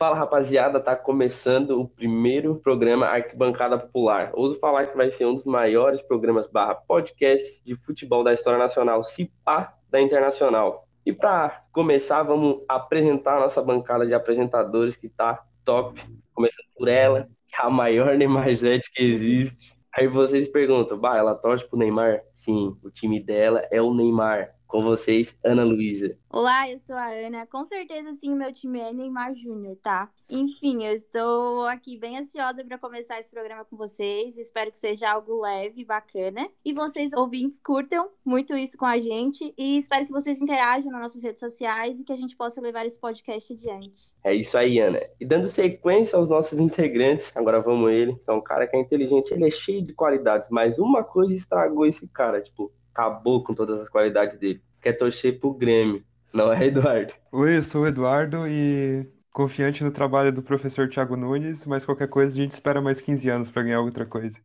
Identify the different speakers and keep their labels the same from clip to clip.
Speaker 1: Fala rapaziada, tá começando o primeiro programa Arquibancada Popular. Ouso falar que vai ser um dos maiores programas barra podcast de futebol da história nacional, se pá da internacional. E para começar, vamos apresentar a nossa bancada de apresentadores que tá top. Começando por ela, que é a maior Neymar Zete que existe. Aí vocês perguntam, bah, ela torce pro Neymar? Sim, o time dela é o Neymar. Com vocês, Ana Luísa.
Speaker 2: Olá, eu sou a Ana. Com certeza, sim, meu time é Neymar Júnior, tá? Enfim, eu estou aqui bem ansiosa para começar esse programa com vocês. Espero que seja algo leve e bacana. E vocês, ouvintes, curtam muito isso com a gente. E espero que vocês interajam nas nossas redes sociais e que a gente possa levar esse podcast adiante.
Speaker 1: É isso aí, Ana. E dando sequência aos nossos integrantes, agora vamos ele. É um cara que é inteligente, ele é cheio de qualidades, mas uma coisa estragou esse cara, tipo, acabou com todas as qualidades dele. Quer torcer pro Grêmio, não é, Eduardo?
Speaker 3: Oi, eu sou o Eduardo e confiante no trabalho do professor Thiago Nunes, mas qualquer coisa a gente espera mais 15 anos para ganhar outra coisa.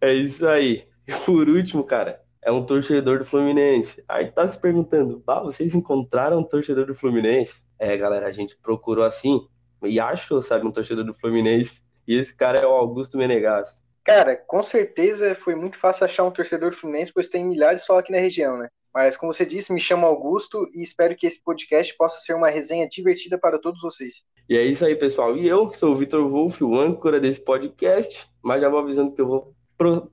Speaker 1: É isso aí. E por último, cara, é um torcedor do Fluminense. Aí tá se perguntando, ah, vocês encontraram um torcedor do Fluminense? É, galera, a gente procurou assim e achou, sabe, um torcedor do Fluminense. E esse cara é o Augusto Menegas.
Speaker 4: Cara, com certeza foi muito fácil achar um torcedor do Fluminense, pois tem milhares só aqui na região, né? Mas, como você disse, me chamo Augusto e espero que esse podcast possa ser uma resenha divertida para todos vocês.
Speaker 1: E é isso aí, pessoal. E eu sou o Vitor Wolff, o âncora desse podcast, mas já vou avisando que eu vou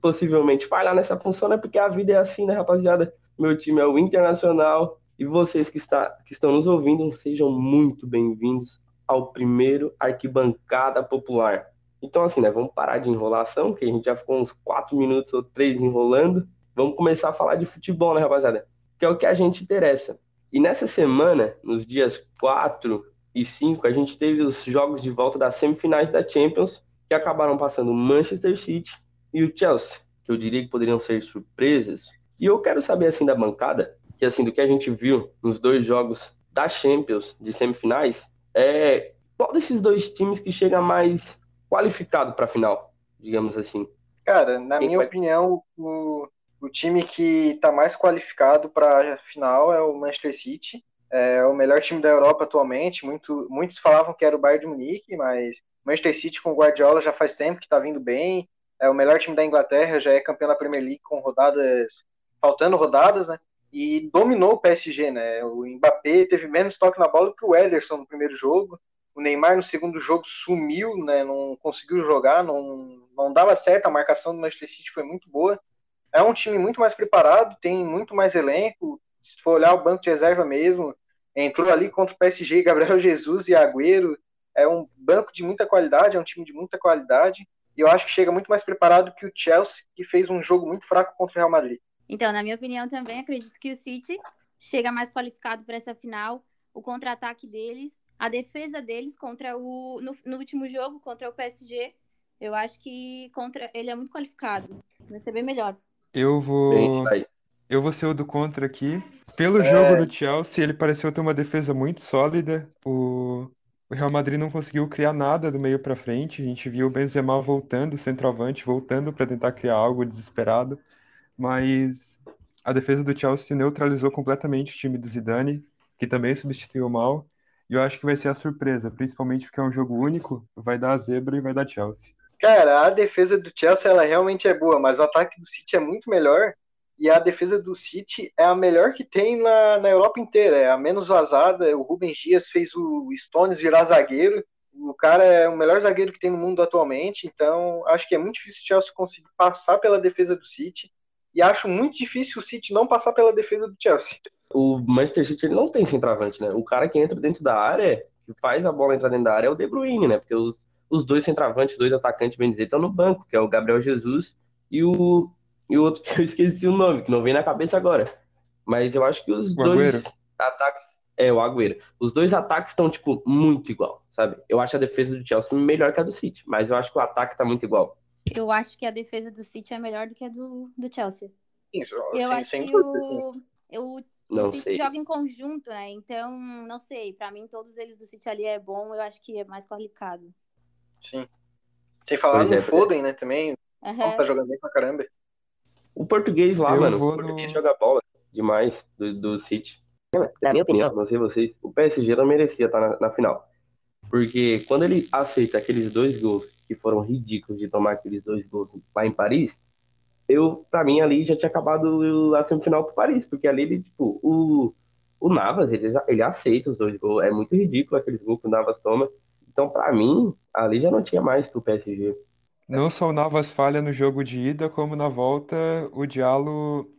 Speaker 1: possivelmente falhar nessa função, né? Porque a vida é assim, né, rapaziada? Meu time é o Internacional e vocês que, está, que estão nos ouvindo, sejam muito bem-vindos ao primeiro Arquibancada Popular. Então, assim, né? Vamos parar de enrolação, que a gente já ficou uns quatro minutos ou três enrolando. Vamos começar a falar de futebol, né, rapaziada? Que é o que a gente interessa. E nessa semana, nos dias 4 e 5, a gente teve os jogos de volta das semifinais da Champions, que acabaram passando o Manchester City e o Chelsea, que eu diria que poderiam ser surpresas. E eu quero saber, assim, da bancada, que assim, do que a gente viu nos dois jogos da Champions, de semifinais, é qual desses dois times que chega mais qualificado para a final, digamos assim?
Speaker 4: Cara, na Quem minha vai... opinião, o, o time que está mais qualificado para a final é o Manchester City. É o melhor time da Europa atualmente. Muito, muitos falavam que era o Bayern de Munique, mas o Manchester City com o Guardiola já faz tempo que está vindo bem. É o melhor time da Inglaterra, já é campeão da Premier League com rodadas, faltando rodadas, né? E dominou o PSG, né? O Mbappé teve menos toque na bola que o Ederson no primeiro jogo. Neymar no segundo jogo sumiu, né? Não conseguiu jogar, não, não dava certo. A marcação do Manchester City foi muito boa. É um time muito mais preparado, tem muito mais elenco. Se for olhar o banco de reserva mesmo, entrou ali contra o PSG, Gabriel Jesus e Agüero. É um banco de muita qualidade, é um time de muita qualidade. E eu acho que chega muito mais preparado que o Chelsea, que fez um jogo muito fraco contra o Real Madrid.
Speaker 2: Então, na minha opinião também, acredito que o City chega mais qualificado para essa final. O contra-ataque deles a defesa deles contra o no, no, último jogo contra o PSG, eu acho que contra ele é muito qualificado. Vai ser bem melhor.
Speaker 3: Eu vou eu vou ser o do contra aqui. Pelo é... jogo do Chelsea, ele pareceu ter uma defesa muito sólida. O, o Real Madrid não conseguiu criar nada do meio para frente. A gente viu o Benzema voltando, centroavante, voltando para tentar criar algo desesperado. Mas a defesa do Chelsea neutralizou completamente o time do Zidane, que também substituiu mal. E eu acho que vai ser a surpresa, principalmente porque é um jogo único, vai dar a zebra e vai dar Chelsea.
Speaker 4: Cara, a defesa do Chelsea ela realmente é boa, mas o ataque do City é muito melhor. E a defesa do City é a melhor que tem na, na Europa inteira, é a menos vazada. O Rubens Dias fez o Stones virar zagueiro. O cara é o melhor zagueiro que tem no mundo atualmente, então acho que é muito difícil o Chelsea conseguir passar pela defesa do City. E acho muito difícil o City não passar pela defesa do Chelsea
Speaker 1: o Manchester City ele não tem centroavante, né? O cara que entra dentro da área, que faz a bola entrar dentro da área é o De Bruyne, né? Porque os, os dois centroavantes, dois atacantes, bem dizer, estão no banco, que é o Gabriel Jesus e o, e o outro que eu esqueci o nome, que não vem na cabeça agora. Mas eu acho que os o dois Agüero. ataques. É, o Agüero. Os dois ataques estão, tipo, muito igual, sabe? Eu acho a defesa do Chelsea melhor que a do City, mas eu acho que o ataque tá muito igual.
Speaker 2: Eu acho que a defesa do City é melhor do que a do, do Chelsea.
Speaker 4: Isso,
Speaker 2: eu
Speaker 4: sim,
Speaker 2: acho
Speaker 4: sem
Speaker 2: que
Speaker 4: dúvida,
Speaker 2: o, o
Speaker 1: não
Speaker 2: o City
Speaker 1: sei.
Speaker 2: joga em conjunto, né? Então, não sei. Para mim, todos eles do City ali é bom. Eu acho que é mais qualificado.
Speaker 4: Sim. Sem falar
Speaker 1: Pois
Speaker 4: no
Speaker 1: é,
Speaker 4: Foden, né? Também.
Speaker 2: Aham.
Speaker 4: Tá jogando bem pra caramba.
Speaker 1: O português lá,
Speaker 3: Eu
Speaker 1: mano, o português
Speaker 3: no-
Speaker 1: joga bola demais do, do City.
Speaker 5: Na minha opinião,
Speaker 1: Não sei vocês. O PSG não merecia estar na, na final. Porque quando ele aceita aqueles dois gols que foram ridículos de tomar aqueles dois gols lá em Paris, eu, para mim, ali já tinha acabado a semifinal pro Paris, porque ali ele, tipo, o, o Navas, ele, ele aceita os dois gols. É muito ridículo aqueles gols que o Navas toma. Então, para mim, ali já não tinha mais pro PSG.
Speaker 3: Não só o Navas falha no jogo de ida, como na volta o Diallo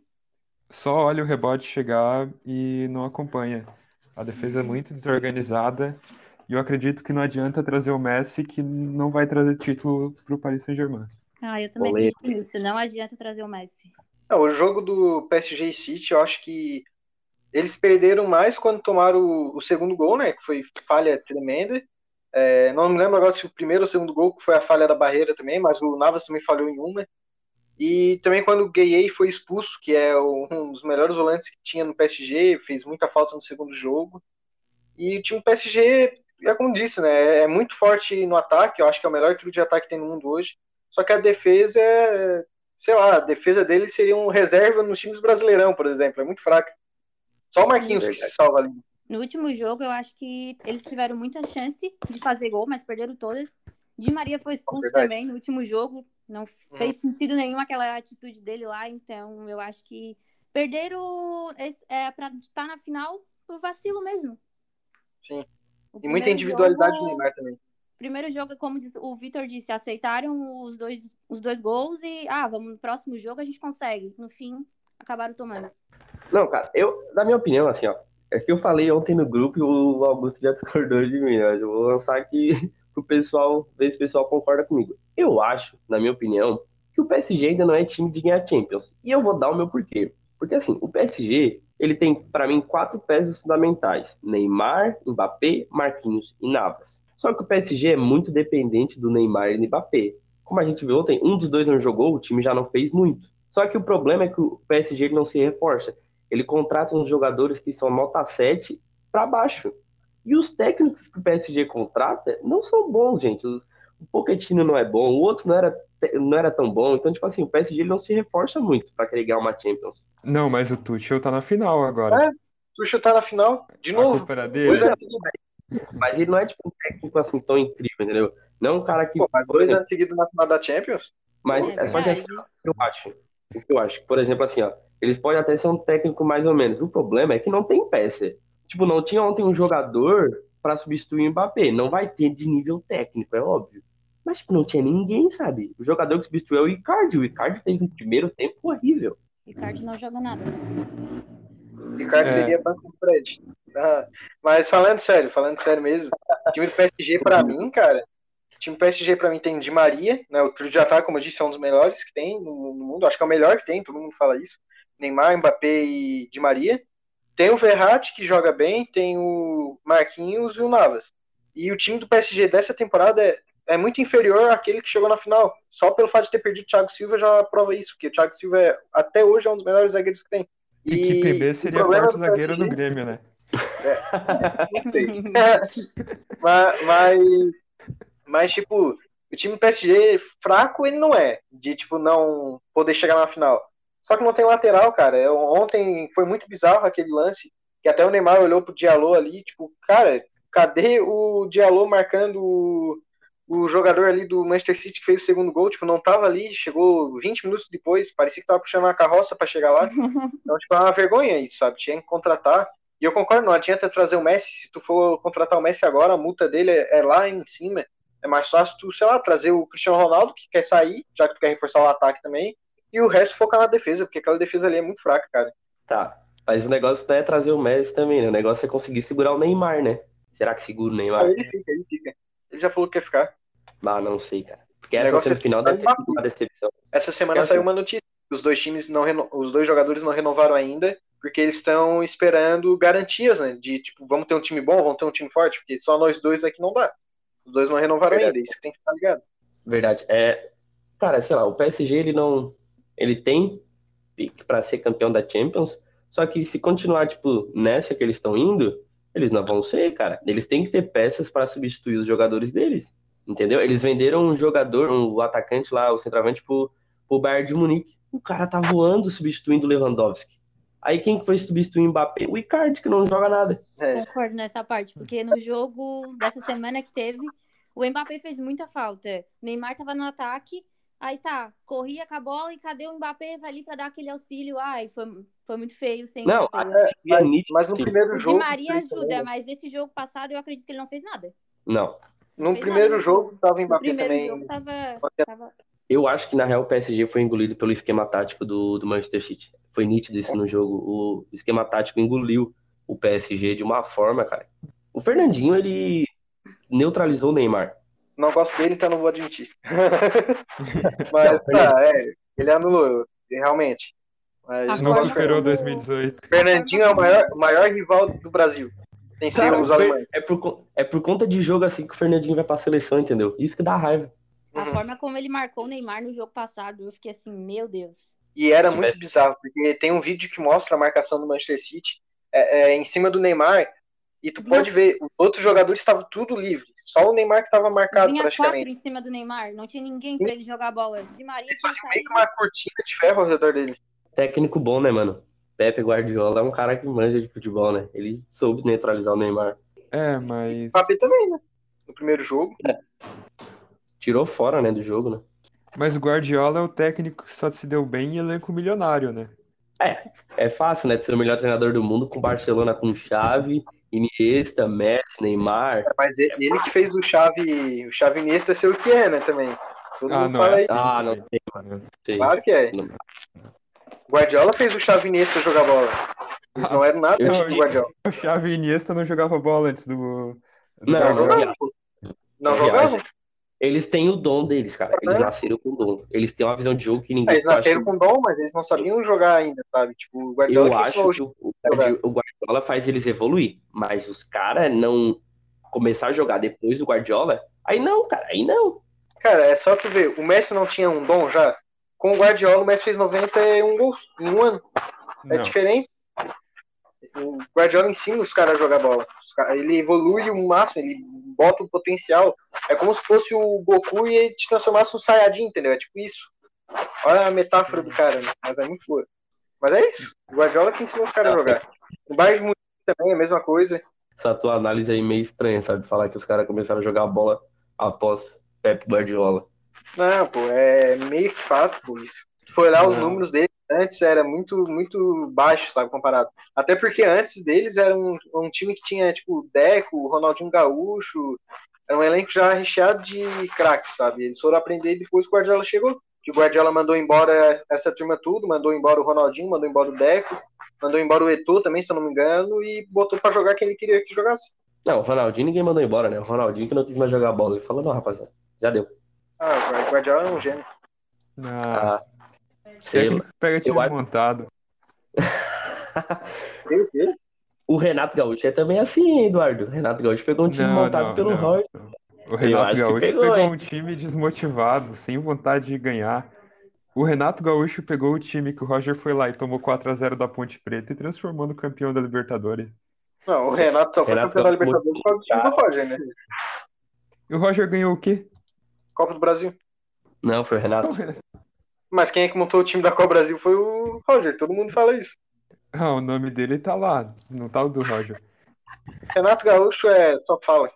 Speaker 3: só olha o rebote chegar e não acompanha. A defesa é muito desorganizada e eu acredito que não adianta trazer o Messi, que não vai trazer título para o Paris Saint-Germain.
Speaker 2: Ah, eu também acredito nisso. Não adianta trazer o Messi.
Speaker 4: É, o jogo do PSG e City, eu acho que eles perderam mais quando tomaram o, o segundo gol, né? Que foi falha tremenda. É, não me lembro agora se o primeiro ou o segundo gol foi a falha da barreira também, mas o Navas também falhou em uma. E também quando o Gueye foi expulso, que é um dos melhores volantes que tinha no PSG, fez muita falta no segundo jogo. E o time PSG, é como disse, né, é muito forte no ataque, eu acho que é o melhor trio de ataque que tem no mundo hoje. Só que a defesa é, sei lá, a defesa dele seria um reserva nos times brasileirão, por exemplo, é muito fraca. Só o Marquinhos que se salva ali.
Speaker 2: No último jogo, eu acho que eles tiveram muita chance de fazer gol, mas perderam todas. Di Maria foi expulso é também no último jogo. Não hum. fez sentido nenhum aquela atitude dele lá. Então, eu acho que perderam é, para estar na final por vacilo mesmo.
Speaker 4: Sim. E muita individualidade jogo, do Neymar também.
Speaker 2: Primeiro jogo, como o Vitor disse, aceitaram os dois, os dois gols e, ah, vamos no próximo jogo a gente consegue. No fim, acabaram tomando.
Speaker 1: Não, cara, eu, na minha opinião, assim, ó, é que eu falei ontem no grupo e o Augusto já discordou de mim, mas eu vou lançar aqui pro pessoal, ver se o pessoal concorda comigo. Eu acho, na minha opinião, que o PSG ainda não é time de ganhar Champions. E eu vou dar o meu porquê. Porque assim, o PSG, ele tem para mim quatro peças fundamentais: Neymar, Mbappé, Marquinhos e Navas. Só que o PSG é muito dependente do Neymar e do Mbappé. Como a gente viu ontem, um dos dois não jogou, o time já não fez muito. Só que o problema é que o PSG não se reforça. Ele contrata uns jogadores que são nota 7 para baixo. E os técnicos que o PSG contrata não são bons, gente. O Pochettino não é bom, o outro não era, não era tão bom. Então, tipo assim, o PSG não se reforça muito para querer ganhar uma Champions.
Speaker 3: Não, mas o Tuchel tá na final agora.
Speaker 4: É, o Tuchel tá na final, de novo.
Speaker 3: A dele.
Speaker 1: Mas ele não é tipo um técnico assim tão incrível, entendeu? Não é um cara que.
Speaker 4: Pô, mas dois anos seguidos na final da Champions?
Speaker 1: Mas é, é só que assim, eu acho. O que eu acho. Por exemplo, assim, ó. Eles podem até ser um técnico mais ou menos. O problema é que não tem peça. Tipo, não tinha ontem um jogador para substituir o Mbappé. Não vai ter de nível técnico, é óbvio. Mas tipo, não tinha ninguém, sabe? O jogador que substituiu é o Icardi. O Icardi fez um primeiro tempo horrível.
Speaker 2: Icardi não joga nada.
Speaker 4: Icardi é. seria banco do Fred. Mas falando sério, falando sério mesmo, o time do PSG para mim, cara, o time do PSG para mim tem Di Maria, né? O trio de ataque, como eu disse, é um dos melhores que tem no, no mundo. Acho que é o melhor que tem, todo mundo fala isso. Neymar, Mbappé e Di Maria. Tem o Verratti, que joga bem, tem o Marquinhos e o Navas. E o time do PSG dessa temporada é, é muito inferior àquele que chegou na final. Só pelo fato de ter perdido o Thiago Silva já prova isso, porque o Thiago Silva é, até hoje é um dos melhores zagueiros que tem.
Speaker 3: E, e que PB seria o quarto zagueiro no Grêmio, né?
Speaker 4: É, mas, mas, mas, tipo, o time do PSG fraco ele não é, de tipo não poder chegar na final. Só que não tem lateral, cara. Eu, ontem foi muito bizarro aquele lance, que até o Neymar olhou pro Diallo ali, tipo, cara, cadê o Diallo marcando o, o jogador ali do Manchester City que fez o segundo gol? Tipo, não tava ali, chegou 20 minutos depois, parecia que tava puxando uma carroça para chegar lá. Então, tipo, é uma vergonha isso, sabe? Tinha que contratar. E eu concordo, não adianta trazer o Messi, se tu for contratar o Messi agora, a multa dele é, é lá em cima. É mais fácil tu, sei lá, trazer o Cristiano Ronaldo, que quer sair, já que tu quer reforçar o ataque também, e o resto focar na defesa, porque aquela defesa ali é muito fraca, cara.
Speaker 1: Tá. Mas o negócio não é trazer o Messi também, né? O negócio é conseguir segurar o Neymar, né? Será que segura o Neymar?
Speaker 4: ele fica, ele fica. Ele já falou que quer ficar.
Speaker 1: Ah, não sei, cara. Porque essa semifinal é deve ter sido uma decepção.
Speaker 4: Essa semana saiu uma notícia. Os dois times não reno... os dois jogadores não renovaram ainda, porque eles estão esperando garantias, né? De tipo, vamos ter um time bom, vamos ter um time forte, porque só nós dois aqui não dá. Os dois não renovaram Verdade. ainda, isso que tem que ficar ligado.
Speaker 1: Verdade. É, cara, sei lá, o PSG ele não ele tem pique para ser campeão da Champions, só que se continuar, tipo, nessa que eles estão indo, eles não vão ser, cara. Eles têm que ter peças para substituir os jogadores deles, entendeu? Eles venderam um jogador, um atacante lá, o centroavante, pro, pro Bayern de Munique. O cara tá voando substituindo o Lewandowski. Aí quem foi substituir o Mbappé? O Icardi, que não joga nada.
Speaker 2: É. Concordo nessa parte, porque no jogo dessa semana que teve, o Mbappé fez muita falta. O Neymar tava no ataque, aí tá, corria com a bola e cadê o Mbappé ali para dar aquele auxílio? Ai, foi, foi muito feio sem
Speaker 1: Não,
Speaker 4: é, mas, mas, no primeiro jogo. O
Speaker 2: Di Maria ajuda, mas esse jogo passado eu acredito que ele não fez nada.
Speaker 1: Não.
Speaker 4: No primeiro nada. jogo tava o Mbappé
Speaker 2: no primeiro
Speaker 4: também.
Speaker 2: Jogo tava, tava...
Speaker 1: Eu acho que na real o PSG foi engolido pelo esquema tático do, do Manchester City. Foi nítido isso no jogo. O esquema tático engoliu o PSG de uma forma, cara. O Fernandinho, ele neutralizou o Neymar.
Speaker 4: Não gosto dele, então não vou admitir. Mas tá, é, ele anulou, realmente.
Speaker 3: Mas não superou 2018.
Speaker 4: Fernandinho é o maior, maior rival do Brasil. Tem
Speaker 1: Cara, os alemães. É por, é por conta de jogo assim que o Fernandinho vai pra seleção, entendeu? Isso que dá raiva.
Speaker 2: A uhum. forma como ele marcou o Neymar no jogo passado, eu fiquei assim, meu Deus.
Speaker 4: E era muito bizarro, porque tem um vídeo que mostra a marcação do Manchester City é, é, em cima do Neymar, e tu pode ver, os outros jogadores estavam tudo livre. Só o Neymar que estava marcado
Speaker 2: Vinha
Speaker 4: praticamente.
Speaker 2: quatro em cima do Neymar, não tinha ninguém para ele jogar a bola. De Maria tinha
Speaker 4: saído. meio que uma cortina de ferro ao redor dele.
Speaker 1: Técnico bom, né, mano? Pepe Guardiola é um cara que manja de futebol, né? Ele soube neutralizar o Neymar.
Speaker 3: É, mas.
Speaker 4: O Papi também, né? No primeiro jogo. É.
Speaker 1: Tirou fora, né, do jogo, né?
Speaker 3: Mas o Guardiola é o técnico que só se deu bem em elenco milionário, né?
Speaker 1: É, é fácil, né? De ser o melhor treinador do mundo com Barcelona com chave, Iniesta, Messi, Neymar. É,
Speaker 4: mas ele, ele, que fez o chave, o chave Iniesta ser o que é, né, também. Todo
Speaker 1: ah,
Speaker 4: mundo fala
Speaker 1: é. Ah, não tem, mano.
Speaker 4: Sei. Claro que é. Guardiola fez o chave Iniesta jogar bola. Eles não eram nada antes do Guardiola.
Speaker 3: O chave Iniesta não jogava bola antes do...
Speaker 1: Não, não, não jogava.
Speaker 4: Não jogava?
Speaker 1: Eles têm o dom deles, cara. Eles nasceram com dom. Eles têm uma visão de jogo que ninguém.
Speaker 4: Eles nasceram com dom, mas eles não sabiam jogar ainda, sabe? Tipo, o Guardiola
Speaker 1: Eu acho que o, o Guardiola faz eles evoluir, mas os caras não começar a jogar depois do Guardiola, aí não, cara, aí não.
Speaker 4: Cara, é só tu ver, o Messi não tinha um dom já? Com o Guardiola, o Messi fez 91 gols em um ano. É não. diferente. O Guardiola ensina os caras a jogar bola. Ele evolui o máximo, ele bota o potencial. É como se fosse o Goku e ele te transformasse um Saiyajin, entendeu? É tipo isso. Olha a metáfora do cara, né? mas é muito boa. Mas é isso. O Guardiola que ensina os caras a jogar. O Bayern de Munique também é a mesma coisa.
Speaker 1: Essa tua análise aí meio estranha, sabe? Falar que os caras começaram a jogar bola após Pep Guardiola.
Speaker 4: Não, pô, é meio que fato, pô, isso. Se for olhar os números dele, antes era muito, muito baixo, sabe, comparado. Até porque antes deles era um, um time que tinha, tipo, Deco, Ronaldinho Gaúcho, era um elenco já recheado de craques, sabe? Eles foram aprender depois que o Guardiola chegou. Que o Guardiola mandou embora essa turma tudo, mandou embora o Ronaldinho, mandou embora o Deco, mandou embora o Eto'o também, se eu não me engano, e botou para jogar quem ele queria que jogasse.
Speaker 1: Não, o Ronaldinho ninguém mandou embora, né? O Ronaldinho que não quis mais jogar bola. Ele falou, não, rapaziada, já deu.
Speaker 4: Ah, o Guardiola é um gênio.
Speaker 3: Ah, Sei Pega time eu... montado.
Speaker 1: o Renato Gaúcho é também assim, Eduardo. O Renato Gaúcho pegou um time não, montado não, pelo não, Roy.
Speaker 3: O Renato Gaúcho pegou, pegou um time desmotivado, sem vontade de ganhar. O Renato Gaúcho pegou o time que o Roger foi lá e tomou 4x0 da Ponte Preta e transformou no campeão da Libertadores.
Speaker 4: Não, o Renato só foi Renato campeão da Libertadores por causa do time do Roger, né?
Speaker 3: E o Roger ganhou o quê?
Speaker 4: Copa do Brasil.
Speaker 1: Não, foi o Renato.
Speaker 4: Mas quem é que montou o time da Copa Brasil foi o Roger, todo mundo fala isso.
Speaker 3: Ah, o nome dele tá lá, não tá o do Roger.
Speaker 4: Renato Gaúcho é só fala.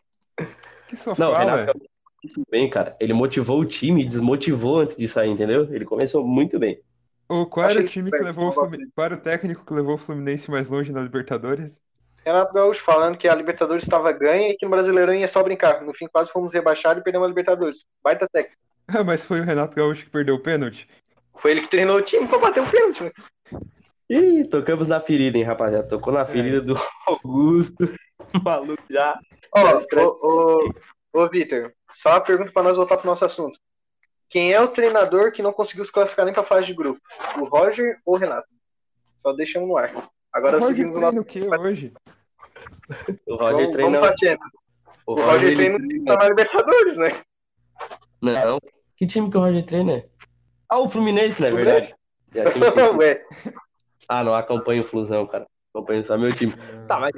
Speaker 3: Que só não, fala? Renato Gaúcho
Speaker 1: muito bem, cara. Ele motivou o time e desmotivou antes de sair, entendeu? Ele começou muito bem.
Speaker 3: O, qual era o time que levou o Fluminense? Qual era o técnico que levou o Fluminense mais longe na Libertadores?
Speaker 4: Renato Gaúcho falando que a Libertadores estava ganha e que no Brasileirão ia só brincar. No fim, quase fomos rebaixados e perdemos a Libertadores. Baita técnico.
Speaker 3: Ah, mas foi o Renato Gaúcho que perdeu o pênalti?
Speaker 4: Foi ele que treinou o time pra bater o pênalti, né?
Speaker 1: Ih, tocamos na ferida, hein, rapaziada. Tocou na ferida é. do Augusto. O maluco já.
Speaker 4: Ó, ô, ô, ô Vitor, só uma pergunta pra nós voltar pro nosso assunto. Quem é o treinador que não conseguiu se classificar nem pra fase de grupo? O Roger ou o Renato? Só deixamos no ar. Agora
Speaker 3: o Roger seguimos o nosso. o que hoje?
Speaker 1: O Roger treina. Vamos
Speaker 4: o, o Roger, Roger treina, treina na Libertadores, né?
Speaker 1: Não. Que time que o Roger treina? Ah, o Fluminense, na é verdade. ah, não, acompanho o Flusão, cara. Acompanho só meu time. Tá, mas.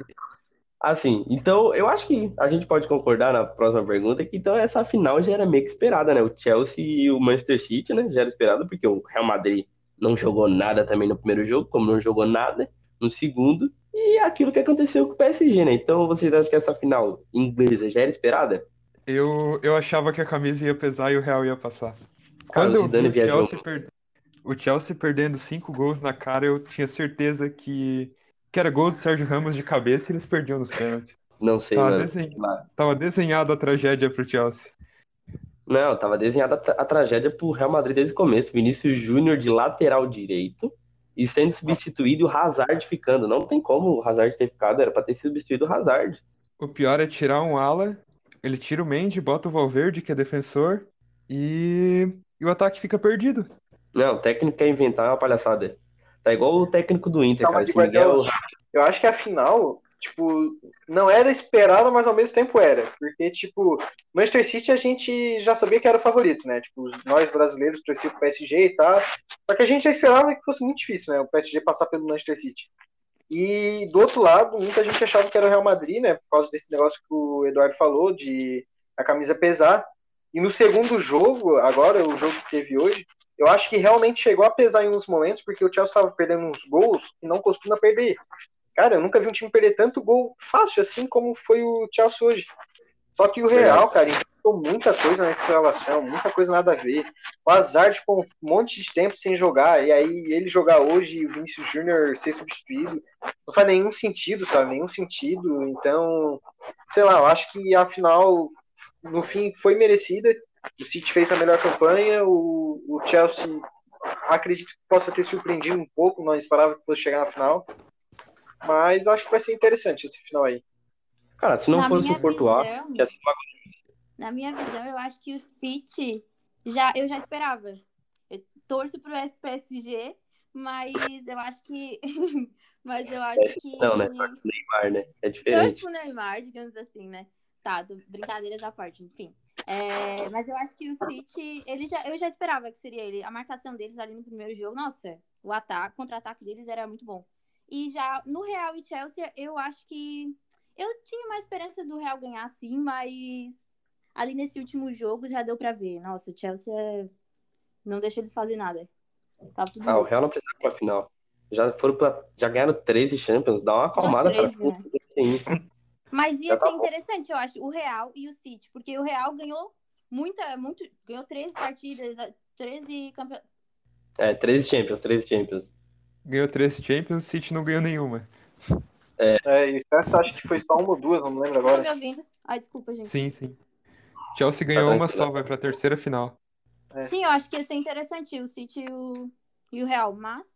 Speaker 1: Assim, então eu acho que a gente pode concordar na próxima pergunta que então essa final já era meio que esperada, né? O Chelsea e o Manchester City, né? Já era esperado, porque o Real Madrid não jogou nada também no primeiro jogo, como não jogou nada. no segundo. E aquilo que aconteceu com o PSG, né? Então vocês acham que essa final inglesa já era esperada?
Speaker 3: Eu, eu achava que a camisa ia pesar e o Real ia passar. Quando eu vi o Chelsea, per... o Chelsea perdendo cinco gols na cara, eu tinha certeza que, que era gol do Sérgio Ramos de cabeça e eles perdiam nos pênaltis.
Speaker 1: Não sei,
Speaker 3: tava. Desen... tava desenhado a tragédia pro Chelsea.
Speaker 1: Não, tava desenhada a, a tragédia pro Real Madrid desde o começo. Vinícius Júnior de lateral direito e sendo substituído o Hazard ficando. Não tem como o Hazard ter ficado, era pra ter sido substituído o Hazard.
Speaker 3: O pior é tirar um ala, ele tira o Mendy, bota o Valverde, que é defensor, e, e o ataque fica perdido.
Speaker 1: Não, o técnico quer inventar uma palhaçada. Tá igual o técnico do Inter, Calma, cara. Miguel...
Speaker 4: Eu acho que a final tipo, não era esperado, mas ao mesmo tempo era. Porque, tipo, Manchester City a gente já sabia que era o favorito, né? Tipo, nós brasileiros torcíamos pro PSG e tal. Só que a gente já esperava que fosse muito difícil, né? O PSG passar pelo Manchester City. E do outro lado, muita gente achava que era o Real Madrid, né? Por causa desse negócio que o Eduardo falou, de a camisa pesar. E no segundo jogo, agora, o jogo que teve hoje, eu acho que realmente chegou a pesar em uns momentos, porque o Chelsea estava perdendo uns gols que não costuma perder. Cara, eu nunca vi um time perder tanto gol fácil assim como foi o Chelsea hoje. Só que o Real, cara, inventou muita coisa nessa relação, muita coisa nada a ver. O Azar ficou um monte de tempo sem jogar, e aí ele jogar hoje e o Vinícius Júnior ser substituído, não faz nenhum sentido, sabe? Nenhum sentido. Então, sei lá, eu acho que a final, no fim, foi merecida. O City fez a melhor campanha, o, o Chelsea acredito que possa ter surpreendido um pouco, não esperava que fosse chegar na final. Mas acho que vai ser interessante esse final aí.
Speaker 1: Cara, se não na fosse o Portugal, que é assim
Speaker 2: Na minha visão, eu acho que o City já, eu já esperava. Eu torço pro PSG, mas eu acho que. mas eu acho que.
Speaker 1: Não, né? Torço pro Neymar, né? É diferente.
Speaker 2: Torço pro Neymar, digamos assim, né? Tá, brincadeiras à parte, enfim. É, mas eu acho que o City, ele já, eu já esperava que seria ele. A marcação deles ali no primeiro jogo, nossa, o ataque, contra-ataque deles era muito bom. E já no Real e Chelsea, eu acho que. Eu tinha mais esperança do Real ganhar, sim, mas ali nesse último jogo já deu para ver. Nossa, o Chelsea é... não deixou eles fazer nada.
Speaker 1: Tava tudo ah, o Real não precisa pra final. Já foram pra... já ganharam 13 Champions, dá uma acalmada 13, pra né?
Speaker 2: Mas ia ser tá interessante, eu acho, o Real e o City, porque o Real ganhou muita, muito, ganhou 13 partidas, 13 campeonatos.
Speaker 1: É, 13 Champions, 13 Champions
Speaker 3: ganhou três Champions, o City não ganhou nenhuma.
Speaker 4: É, é e essa acho que foi só uma ou duas, não lembro agora.
Speaker 2: Tá me ouvindo? Ai, desculpa, gente.
Speaker 3: Sim, sim. Chelsea ganhou tá uma só, vai pra terceira final.
Speaker 2: É. Sim, eu acho que ia ser interessante o City e o, e o Real, mas.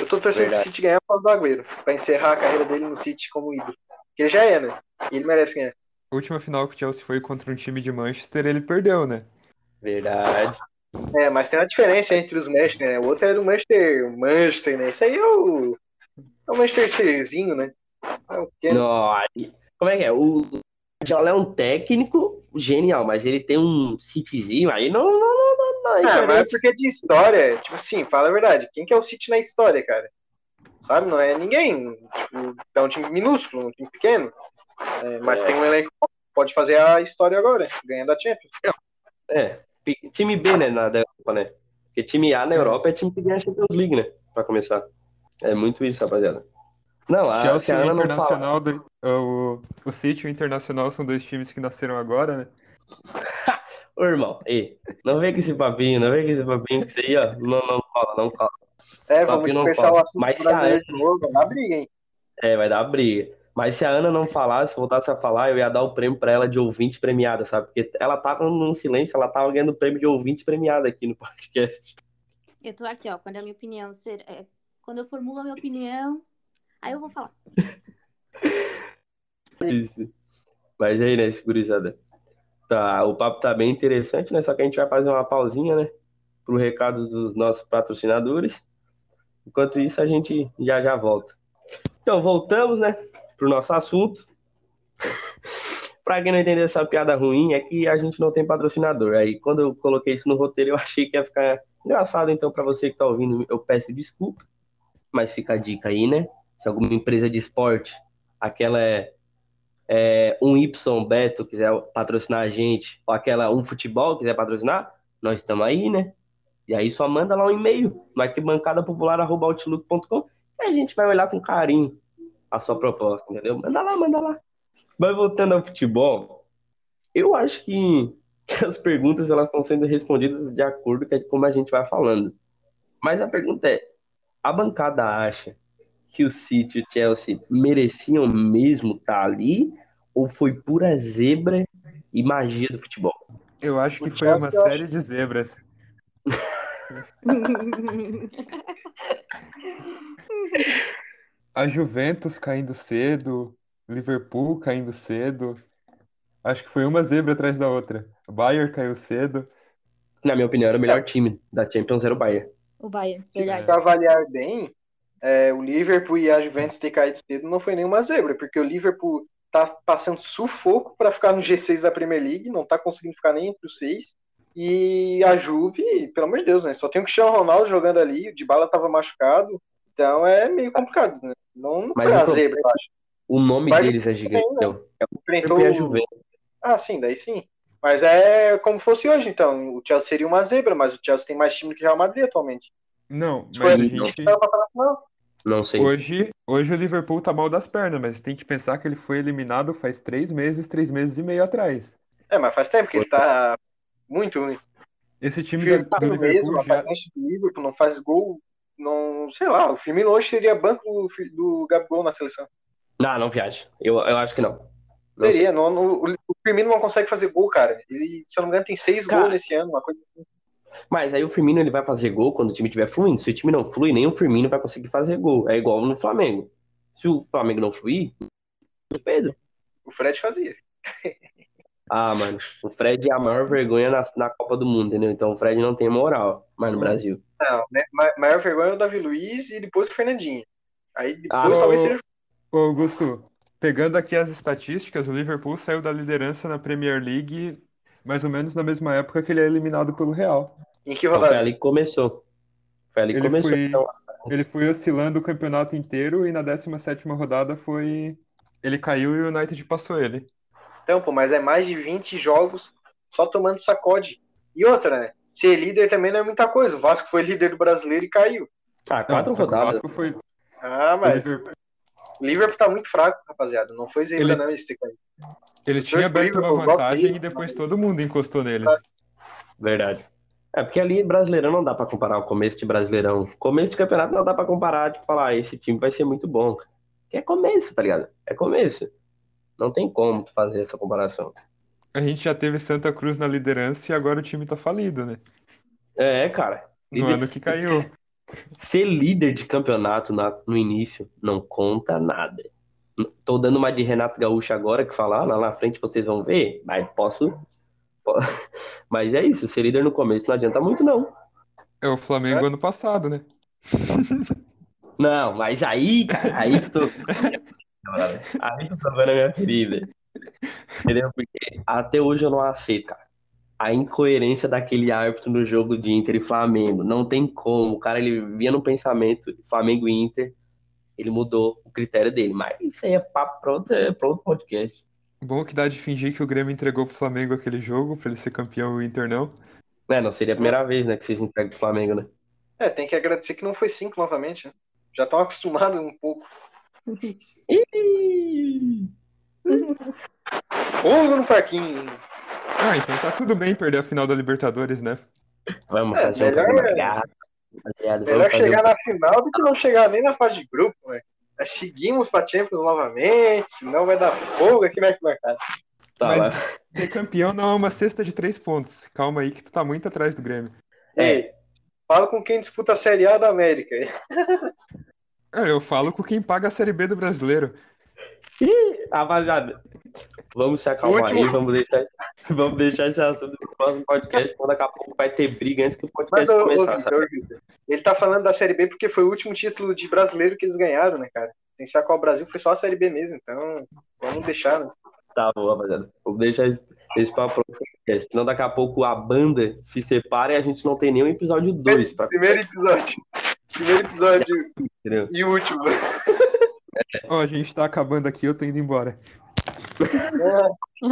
Speaker 4: Eu tô torcendo pro City ganhar do Agüero, pra encerrar a carreira dele no City como ídolo. Porque ele já é, né? E ele merece ganhar.
Speaker 3: A última final que o Chelsea foi contra um time de Manchester, ele perdeu, né?
Speaker 1: Verdade.
Speaker 4: É, mas tem uma diferença entre os Manchester, né? O outro é do Manchester, Manchester, né? Isso aí é o, é o Manchesterzinho, né?
Speaker 1: É o quê? Não, como é que é? O Guardiola é um técnico genial, mas ele tem um Cityzinho aí, não, não, não, não. não
Speaker 4: ah, mas é porque de história, tipo assim, fala a verdade, quem que é o City na história, cara? Sabe, não é ninguém. Tipo, é um time minúsculo, um time pequeno. É, mas é. tem um elenco pode fazer a história agora, ganhando a Champions.
Speaker 1: É, time B, né, na da Europa, né? Porque time A na é. Europa é time que ganha a Champions League, né? Pra começar. É muito isso, rapaziada.
Speaker 3: Não, a Chelsea e o Internacional, do, o, o City e o Internacional são dois times que nasceram agora, né?
Speaker 1: Ô, irmão, ei, não vem com esse papinho, não vem com esse papinho que isso aí, ó, não, não cola, não cola.
Speaker 4: É, vamos conversar o assunto Mas se a Ana... vai dar briga, hein?
Speaker 1: É, vai dar briga. Mas se a Ana não falasse, voltasse a falar, eu ia dar o prêmio para ela de ouvinte premiada, sabe? Porque ela tava num silêncio, ela tava ganhando o prêmio de ouvinte premiada aqui no podcast.
Speaker 2: Eu tô aqui, ó, quando a minha opinião ser. É, quando eu formulo a minha opinião, aí eu vou falar.
Speaker 1: Isso. Mas aí, né, segurizada? Tá, o papo tá bem interessante, né? Só que a gente vai fazer uma pausinha, né? Pro recado dos nossos patrocinadores. Enquanto isso, a gente já já volta. Então, voltamos, né? pro nosso assunto. Para quem não entendeu essa piada ruim, é que a gente não tem patrocinador. Aí, quando eu coloquei isso no roteiro, eu achei que ia ficar engraçado. Então, para você que está ouvindo, eu peço desculpa. Mas fica a dica aí, né? Se alguma empresa de esporte, aquela é, é um Y Beto quiser patrocinar a gente, ou aquela um futebol quiser patrocinar, nós estamos aí, né? E aí só manda lá um e-mail, no arquibancadapopular.outlook.com a gente vai olhar com carinho a sua proposta, entendeu? Manda lá, manda lá. Mas voltando ao futebol, eu acho que as perguntas elas estão sendo respondidas de acordo com como a gente vai falando. Mas a pergunta é: a bancada acha que o City e o Chelsea mereciam mesmo estar tá ali? Ou foi pura zebra e magia do futebol?
Speaker 3: Eu acho que foi uma série de zebras. A Juventus caindo cedo, Liverpool caindo cedo. Acho que foi uma zebra atrás da outra. O Bayern caiu cedo.
Speaker 1: Na minha opinião, era o melhor time da Champions era o Bayern.
Speaker 2: O Bayern, verdade.
Speaker 4: Para avaliar bem, é, o Liverpool e a Juventus ter caído cedo não foi nenhuma zebra, porque o Liverpool tá passando sufoco para ficar no G6 da Premier League, não tá conseguindo ficar nem entre os seis. E a Juve, pelo amor de Deus, né? Só tem o Cristiano Ronaldo jogando ali, o Dybala tava machucado, então é meio complicado, né? Não, não foi a zebra, eu acho.
Speaker 1: O nome deles é gigante, né? É o
Speaker 4: Enfrentou... a Juventus. Ah, sim, daí sim. Mas é como fosse hoje, então. O Chelsea seria uma zebra, mas o Chelsea tem mais time do que o Real Madrid atualmente.
Speaker 3: Não, mas a gente...
Speaker 1: Não sei.
Speaker 3: Hoje, hoje o Liverpool tá mal das pernas, mas tem que pensar que ele foi eliminado faz três meses, três meses e meio atrás.
Speaker 4: É, mas faz tempo que ele tá muito ruim.
Speaker 3: Esse time do, do Liverpool
Speaker 4: mesmo, já... Liverpool não faz gol, não, sei lá, o Firmino hoje seria banco do, do Gabigol na seleção.
Speaker 1: Não, não viaja. Eu, eu acho que não.
Speaker 4: não seria, não, no, o Firmino não consegue fazer gol, cara. Ele, se eu não me engano, tem seis cara, gols nesse ano, uma coisa assim.
Speaker 1: Mas aí o Firmino ele vai fazer gol quando o time estiver fluindo. Se o time não flui, nem o Firmino vai conseguir fazer gol. É igual no Flamengo. Se o Flamengo não fluir, o Pedro.
Speaker 4: O Fred fazia.
Speaker 1: Ah, mano, o Fred é a maior vergonha na, na Copa do Mundo, entendeu? Então o Fred não tem moral mais no Brasil.
Speaker 4: Não, né? maior vergonha é o Davi Luiz e depois o Fernandinho. Aí depois ah, talvez seja.
Speaker 3: Ô, Augusto, pegando aqui as estatísticas, o Liverpool saiu da liderança na Premier League mais ou menos na mesma época que ele é eliminado pelo Real.
Speaker 4: Em que rodada?
Speaker 1: Foi ali que começou. Foi ali que ele começou. Foi, então.
Speaker 3: Ele foi oscilando o campeonato inteiro e na 17 rodada foi. Ele caiu e o United passou ele.
Speaker 4: Então, pô, mas é mais de 20 jogos só tomando sacode. E outra, né? Ser líder também não é muita coisa. O Vasco foi líder do brasileiro e caiu.
Speaker 1: Ah, quatro não, rodadas. O Vasco
Speaker 3: foi.
Speaker 4: Ah, mas. O Liverpool... o Liverpool tá muito fraco, rapaziada. Não foi zebra, ele... não, esse caído.
Speaker 3: Ele tinha aberto uma vantagem e depois todo mundo encostou neles.
Speaker 1: Verdade. É, porque ali Brasileirão não dá para comparar o começo de Brasileirão. Começo de campeonato não dá para comparar, tipo, falar, ah, esse time vai ser muito bom. Que é começo, tá ligado? É começo. Não tem como tu fazer essa comparação.
Speaker 3: A gente já teve Santa Cruz na liderança e agora o time tá falido, né?
Speaker 1: É, cara.
Speaker 3: No ano que caiu.
Speaker 1: Ser líder de campeonato na, no início não conta nada. Tô dando uma de Renato Gaúcho agora, que falar, ah, lá na frente vocês vão ver, mas posso. Mas é isso, ser líder no começo não adianta muito, não.
Speaker 3: É o Flamengo é. ano passado, né?
Speaker 1: Não, mas aí, cara, aí tu. aí tu tá vendo a minha ferida. Entendeu? Porque até hoje eu não aceito, cara. A incoerência daquele árbitro no jogo de Inter e Flamengo. Não tem como. O cara ele via no pensamento Flamengo e Inter ele mudou o critério dele. Mas isso aí é papo para outro, é outro podcast.
Speaker 3: Bom que dá de fingir que o Grêmio entregou pro Flamengo aquele jogo, pra ele ser campeão e o Inter não.
Speaker 1: É, não seria a primeira vez, né, que vocês entregam pro Flamengo, né?
Speaker 4: É, tem que agradecer que não foi cinco novamente, né? Já estão acostumados um pouco. Fogo no parquinho.
Speaker 3: Ah, então tá tudo bem perder a final da Libertadores, né?
Speaker 1: Vamos é, fazer melhor, um programa
Speaker 4: Rapaziada, Melhor chegar um... na final do que não chegar nem na fase de grupo, velho. Seguimos pra Champions novamente, senão vai dar fogo aqui no mercado.
Speaker 3: Tá Mas lá. ser campeão não é uma cesta de três pontos. Calma aí que tu tá muito atrás do Grêmio.
Speaker 4: Ei, fala com quem disputa a Série A da América.
Speaker 3: É, eu falo com quem paga a Série B do brasileiro.
Speaker 1: Ih, rapaziada, vamos se acalmar aí, vamos deixar, vamos deixar esse assunto pro próximo podcast, senão daqui a pouco vai ter briga antes que o podcast Mas, começar, Victor,
Speaker 4: Ele tá falando da Série B porque foi o último título de brasileiro que eles ganharam, né, cara? Tem que qual o Brasil foi só a Série B mesmo, então vamos deixar, né?
Speaker 1: Tá bom, rapaziada. Vamos deixar esse, esse papo podcast, senão daqui a pouco a banda se separa e a gente não tem nenhum episódio 2.
Speaker 4: Pra... Primeiro episódio. Primeiro episódio e último.
Speaker 3: Ó, oh, a gente tá acabando aqui, eu tô indo embora.
Speaker 4: É.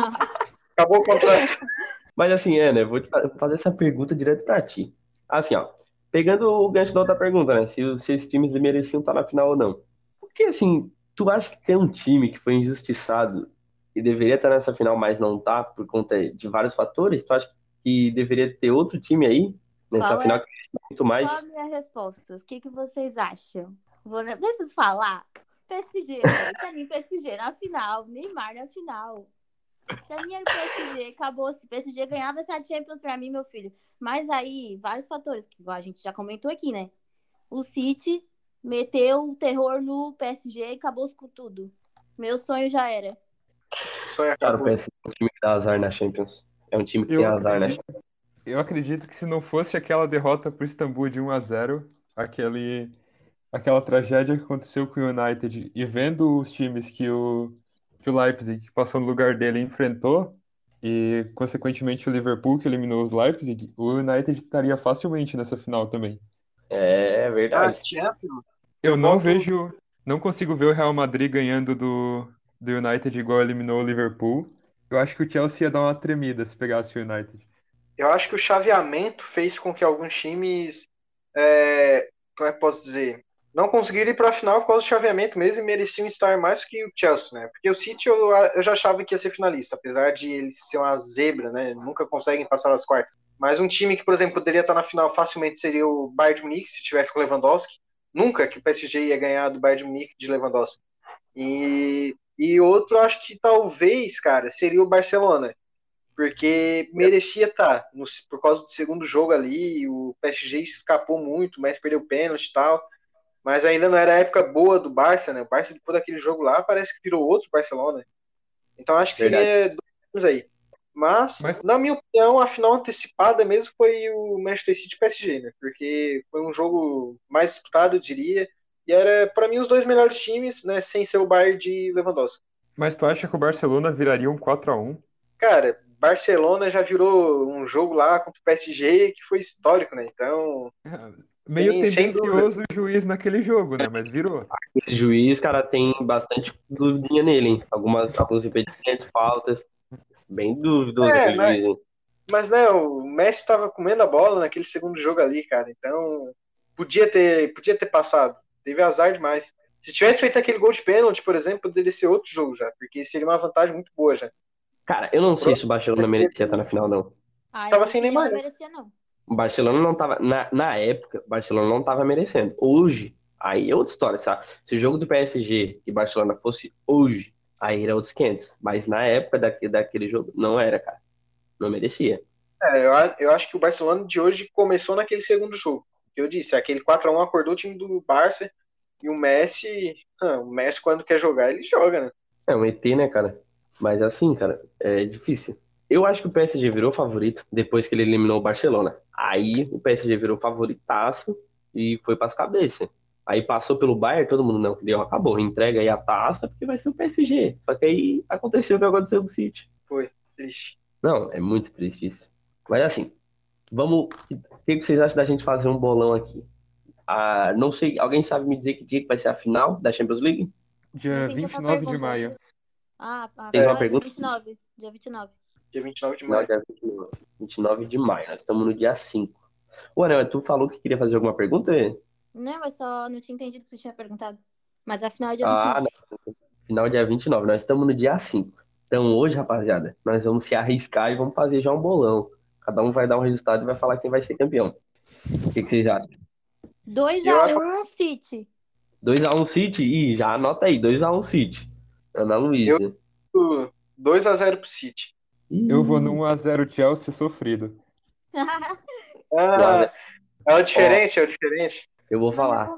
Speaker 4: Acabou o contrato.
Speaker 1: Mas assim, Ana, eu vou te fazer essa pergunta direto pra ti. Assim, ó, pegando o gancho da outra pergunta, né? Se, se esses times mereciam estar na final ou não. Porque, assim, tu acha que tem um time que foi injustiçado e deveria estar nessa final, mas não tá por conta de vários fatores? Tu acha que deveria ter outro time aí nessa Qual final é? que muito mais?
Speaker 2: Qual a minha resposta? O que, que vocês acham? Vou, preciso falar? PSG, pra mim, PSG na final, Neymar na final. Pra mim era o PSG, acabou. Se o PSG ganhava essa Champions pra mim, meu filho. Mas aí, vários fatores, que a gente já comentou aqui, né? O City meteu o terror no PSG e acabou com tudo. Meu sonho já era.
Speaker 1: Sonho é Cara, o PSG é um time que dá azar na Champions. É um time que eu tem azar acredito, na Champions.
Speaker 3: Eu acredito que se não fosse aquela derrota pro Istambul de 1 a 0 aquele, aquela tragédia que aconteceu com o United, e vendo os times que o, que o Leipzig, que passou no lugar dele, enfrentou, e consequentemente o Liverpool, que eliminou os Leipzig, o United estaria facilmente nessa final também.
Speaker 1: É verdade.
Speaker 4: Ah,
Speaker 3: eu não vejo, não consigo ver o Real Madrid ganhando do, do United igual eliminou o Liverpool. Eu acho que o Chelsea ia dar uma tremida se pegasse o United.
Speaker 4: Eu acho que o chaveamento fez com que alguns times, é, como é que posso dizer, não conseguiram ir para a final por causa do chaveamento mesmo e mereciam estar mais que o Chelsea, né? Porque o City eu, eu já achava que ia ser finalista, apesar de ele ser uma zebra, né? Nunca conseguem passar das quartas. Mas um time que, por exemplo, poderia estar na final facilmente seria o Bayern de Munique, se tivesse com Lewandowski. Nunca que o PSG ia ganhar do Bayern de Munique de Lewandowski. E, e outro, acho que talvez, cara, seria o Barcelona. Porque merecia estar, no, por causa do segundo jogo ali, o PSG escapou muito, mas perdeu pênalti e tal. Mas ainda não era a época boa do Barça, né? O Barça, depois daquele jogo lá, parece que virou outro Barcelona. Então acho que Verdade. seria dois aí. Mas, Mas, na minha opinião, a final antecipada mesmo foi o Manchester City PSG, né? Porque foi um jogo mais disputado, eu diria. E era, para mim, os dois melhores times, né? Sem ser o Bayern de Lewandowski.
Speaker 3: Mas tu acha que o Barcelona viraria um 4 a 1
Speaker 4: Cara, Barcelona já virou um jogo lá contra o PSG que foi histórico, né? Então.
Speaker 3: Meio tem, tendencioso o juiz naquele jogo, né? Mas virou.
Speaker 1: Aquele juiz, cara, tem bastante dúvida nele, hein? Algumas, alguns impedimentos, faltas. Bem duvidoso é, aquele
Speaker 4: mas, juiz, Mas, né, o Messi estava comendo a bola naquele segundo jogo ali, cara. Então, podia ter, podia ter passado. Teve azar demais. Se tivesse feito aquele gol de pênalti, por exemplo, poderia ser outro jogo já, porque seria uma vantagem muito boa já.
Speaker 1: Cara, eu não sei se o Barcelona merecia estar na final, não.
Speaker 2: Ah, tava sem Neymar. Não né? merecia, não.
Speaker 1: O Barcelona não tava. Na, na época, o Barcelona não tava merecendo. Hoje, aí é outra história, sabe? Se o jogo do PSG e Barcelona fosse hoje, aí era outros 500. Mas na época daquele, daquele jogo, não era, cara. Não merecia.
Speaker 4: É, eu, eu acho que o Barcelona de hoje começou naquele segundo jogo. Que eu disse, aquele 4x1 acordou o time do Barça e o Messi. o Messi, quando quer jogar, ele joga, né?
Speaker 1: É um ET, né, cara? Mas assim, cara, é difícil. Eu acho que o PSG virou favorito depois que ele eliminou o Barcelona. Aí o PSG virou favoritaço e foi para as cabeças. Aí passou pelo Bayern, todo mundo não, deu, acabou, entrega aí a taça porque vai ser o PSG. Só que aí aconteceu o que aconteceu com o City.
Speaker 4: Foi, triste.
Speaker 1: Não, é muito triste isso. Mas assim, vamos. O que vocês acham da gente fazer um bolão aqui? Ah, não sei, alguém sabe me dizer que dia que vai ser a final da Champions League?
Speaker 3: Dia 29 de maio.
Speaker 2: Ah, ah
Speaker 1: Tem uma pergunta?
Speaker 2: 29, dia 29.
Speaker 4: Dia 29 de maio. Não, dia 29,
Speaker 1: 29 de maio. Nós estamos no dia 5. Ô, Anel, tu falou que queria fazer alguma pergunta?
Speaker 2: Não, eu só não tinha entendido que tu tinha perguntado. Mas afinal é dia 29. Ah, não.
Speaker 1: Final é dia 29. Nós estamos no dia 5. Então hoje, rapaziada, nós vamos se arriscar e vamos fazer já um bolão. Cada um vai dar um resultado e vai falar quem vai ser campeão. O que, que vocês acham?
Speaker 2: 2x1 um City.
Speaker 1: 2x1 um City? Ih, já anota aí. 2x1 um City. Ana Luísa.
Speaker 4: 2x0 pro City.
Speaker 3: Eu vou no 1x0 Chelsea sofrido.
Speaker 4: ah, é o diferente, é o diferente.
Speaker 1: Eu vou falar.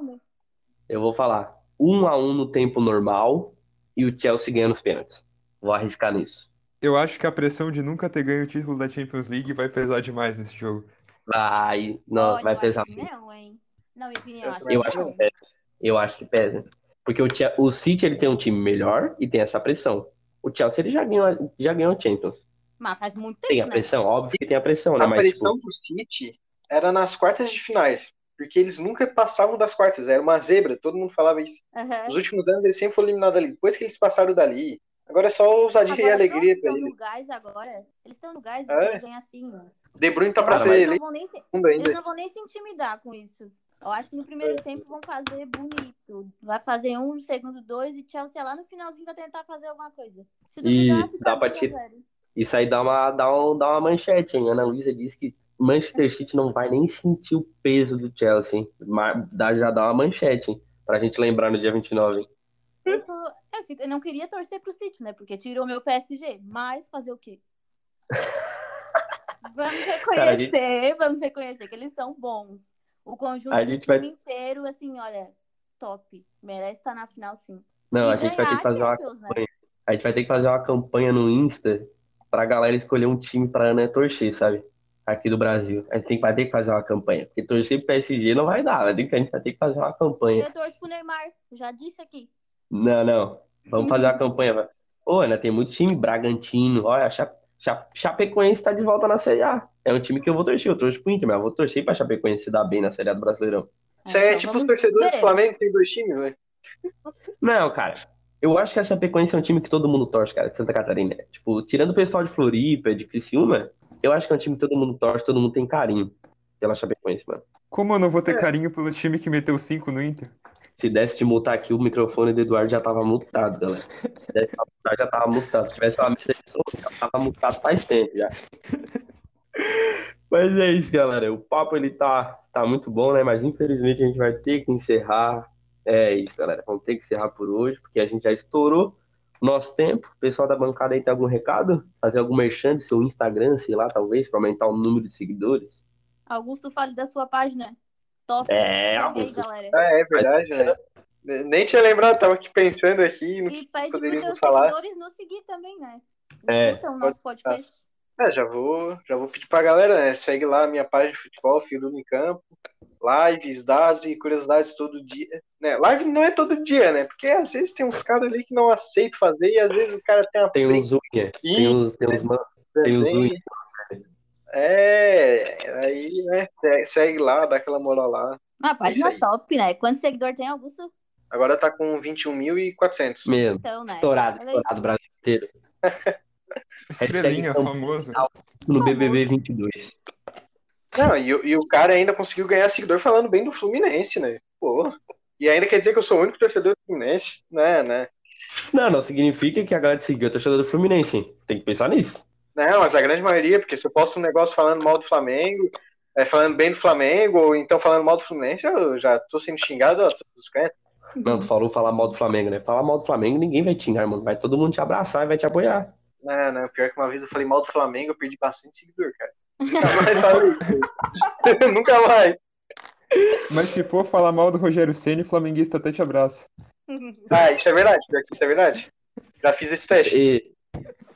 Speaker 1: Eu vou falar. 1x1 no tempo normal e o Chelsea ganha nos pênaltis. Vou arriscar nisso.
Speaker 3: Eu acho que a pressão de nunca ter ganho o título da Champions League vai pesar demais nesse jogo.
Speaker 1: Vai, não, Olha, vai pesar.
Speaker 2: Não, hein? Não, minha opinião,
Speaker 1: eu, eu acho, que pesa. Eu acho que pesa. Porque o, o City ele tem um time melhor e tem essa pressão. O Chelsea ele já ganhou, já ganhou Champions.
Speaker 2: Mas faz muito tempo.
Speaker 1: Tem a
Speaker 2: né?
Speaker 1: pressão, né? óbvio que tem a pressão, né?
Speaker 4: A
Speaker 1: Mas,
Speaker 4: pressão tipo... do City era nas quartas de finais. Porque eles nunca passavam das quartas. Era uma zebra, todo mundo falava isso.
Speaker 2: Uhum.
Speaker 4: Nos últimos anos eles sempre foram eliminados ali. Depois que eles passaram dali, agora é só ousadia agora, e alegria
Speaker 2: pra eles. Eles estão no gás agora. Eles estão no gás e é. ganhar assim,
Speaker 4: De Bruyne tá pra ser
Speaker 2: ele. Eles não vão nem se intimidar com isso. Eu acho que no primeiro tempo vão fazer bonito. Vai fazer um, no segundo dois e Chelsea lá no finalzinho vai tentar fazer alguma coisa. Se duvidar,
Speaker 1: e dá pra. Isso aí dá uma, dá, um, dá uma manchete, hein? A Ana Luísa disse que Manchester City não vai nem sentir o peso do Chelsea. Dá, já dá uma manchete, hein? Pra gente lembrar no dia 29. Hein?
Speaker 2: Eu, tô... eu, fico... eu não queria torcer pro City, né? Porque tirou meu PSG. Mas fazer o quê? vamos reconhecer, Cara, gente... vamos reconhecer que eles são bons. O conjunto a do time vai... inteiro, assim, olha, top. Merece estar na final, sim.
Speaker 1: Não, e a gente vai ter que fazer uma campanha. Né? A gente vai ter que fazer uma campanha no Insta pra galera escolher um time pra Ana torcer, sabe? Aqui do Brasil. A gente tem, vai ter que fazer uma campanha. Porque torcer pro PSG não vai dar. A gente vai ter que fazer uma campanha.
Speaker 2: Eu torço pro Neymar, já disse aqui.
Speaker 1: Não, não. Vamos fazer uma campanha. Ô, Ana, tem muito time. Bragantino, olha, Chapecoense tá de volta na Série A é um time que eu vou torcer. Eu torço pro Inter, mas eu vou torcer pra Chapecoense se dar bem na Série A do Brasileirão.
Speaker 4: Isso é, é tipo os torcedores do Flamengo que tem dois times, né?
Speaker 1: Não, cara. Eu acho que a Chapecoense é um time que todo mundo torce, cara, de Santa Catarina. Tipo, tirando o pessoal de Floripa, de Criciúma, eu acho que é um time que todo mundo torce, todo mundo tem carinho pela Chapecoense, mano.
Speaker 3: Como eu não vou ter é. carinho pelo time que meteu 5 no Inter?
Speaker 1: Se desse de multar aqui, o microfone do Eduardo já tava multado, galera. Se desse de multar, já tava multado. Se tivesse uma mesa de som, já tava multado faz tempo já. Mas é isso, galera. O papo ele tá, tá muito bom, né? Mas infelizmente a gente vai ter que encerrar. É isso, galera. Vamos ter que encerrar por hoje, porque a gente já estourou nosso tempo. O pessoal da bancada aí tem algum recado? Fazer algum merchan do seu Instagram, sei lá, talvez, para aumentar o número de seguidores?
Speaker 2: Augusto, fale da sua página. Top.
Speaker 1: É.
Speaker 4: Aí, é, é verdade, né? Nem tinha lembrado, tava aqui pensando aqui.
Speaker 2: E pede pros seus falar. seguidores nos seguir também, né? Escutam é, o nosso podcast.
Speaker 4: É, já vou, já vou pedir pra galera, né? Segue lá a minha página de futebol, Filho em Campo. Lives, dados e curiosidades todo dia. Né? Live não é todo dia, né? Porque às vezes tem uns caras ali que não aceitam fazer e às vezes o cara tem uma.
Speaker 1: Tem uns unha. Tem uns, tem uns, tem uns unha.
Speaker 4: É, aí, né? Segue lá, dá aquela moral lá.
Speaker 2: Ah, a página é top, né? Quantos seguidores tem, Augusto?
Speaker 4: Agora tá com 21.400.
Speaker 1: Mesmo. Então, né? Estourado, estourado o Brasil inteiro.
Speaker 3: Estrelinha, famoso.
Speaker 1: No BBB 22.
Speaker 4: Não, e, e, o cara ainda conseguiu ganhar seguidor falando bem do Fluminense, né? Pô. E ainda quer dizer que eu sou o único torcedor do Fluminense, né, né?
Speaker 1: Não, não significa que a galera seguiu o torcedor do Fluminense. Tem que pensar nisso.
Speaker 4: Não, mas a grande maioria, porque se eu posto um negócio falando mal do Flamengo, é, falando bem do Flamengo, ou então falando mal do Fluminense, eu já tô sendo xingado a todos os cantos.
Speaker 1: Não, tu falou falar mal do Flamengo, né? Falar mal do Flamengo, ninguém vai te xingar, mano. Vai todo mundo te abraçar e vai te apoiar.
Speaker 4: Não, não, pior que uma vez eu falei mal do Flamengo, eu perdi bastante seguidor, cara. Nunca mais falei isso. Nunca mais.
Speaker 3: Mas se for falar mal do Rogério Senna, flamenguista até te abraça.
Speaker 4: Ah, isso é verdade, pior que isso é verdade. Já fiz esse teste.
Speaker 1: E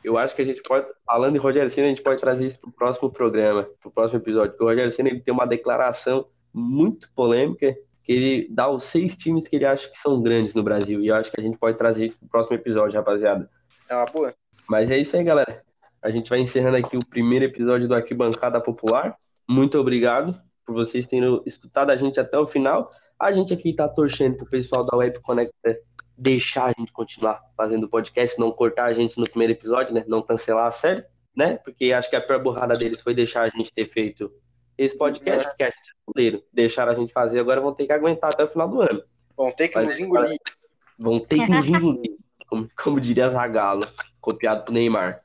Speaker 1: eu acho que a gente pode, falando em Rogério Senna, a gente pode trazer isso pro próximo programa, pro próximo episódio. Porque o Rogério Senna ele tem uma declaração muito polêmica, que ele dá os seis times que ele acha que são grandes no Brasil. E eu acho que a gente pode trazer isso pro próximo episódio, rapaziada.
Speaker 4: É uma boa.
Speaker 1: Mas é isso aí, galera. A gente vai encerrando aqui o primeiro episódio do Aqui Bancada Popular. Muito obrigado por vocês terem escutado a gente até o final. A gente aqui está torcendo pro pessoal da Web Conecta deixar a gente continuar fazendo o podcast, não cortar a gente no primeiro episódio, né? Não cancelar a série, né? Porque acho que a pior burrada deles foi deixar a gente ter feito esse podcast, porque a gente é goleiro. Deixaram a gente fazer, agora vão ter que aguentar até o final do ano.
Speaker 4: Vão ter que Mas, nos engolir.
Speaker 1: Vão ter que nos engolir, como, como diria Zagalo copiado pro Neymar.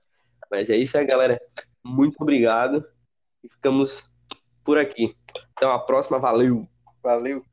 Speaker 1: Mas é isso aí, galera. Muito obrigado. E ficamos por aqui. Até a próxima. Valeu.
Speaker 4: Valeu.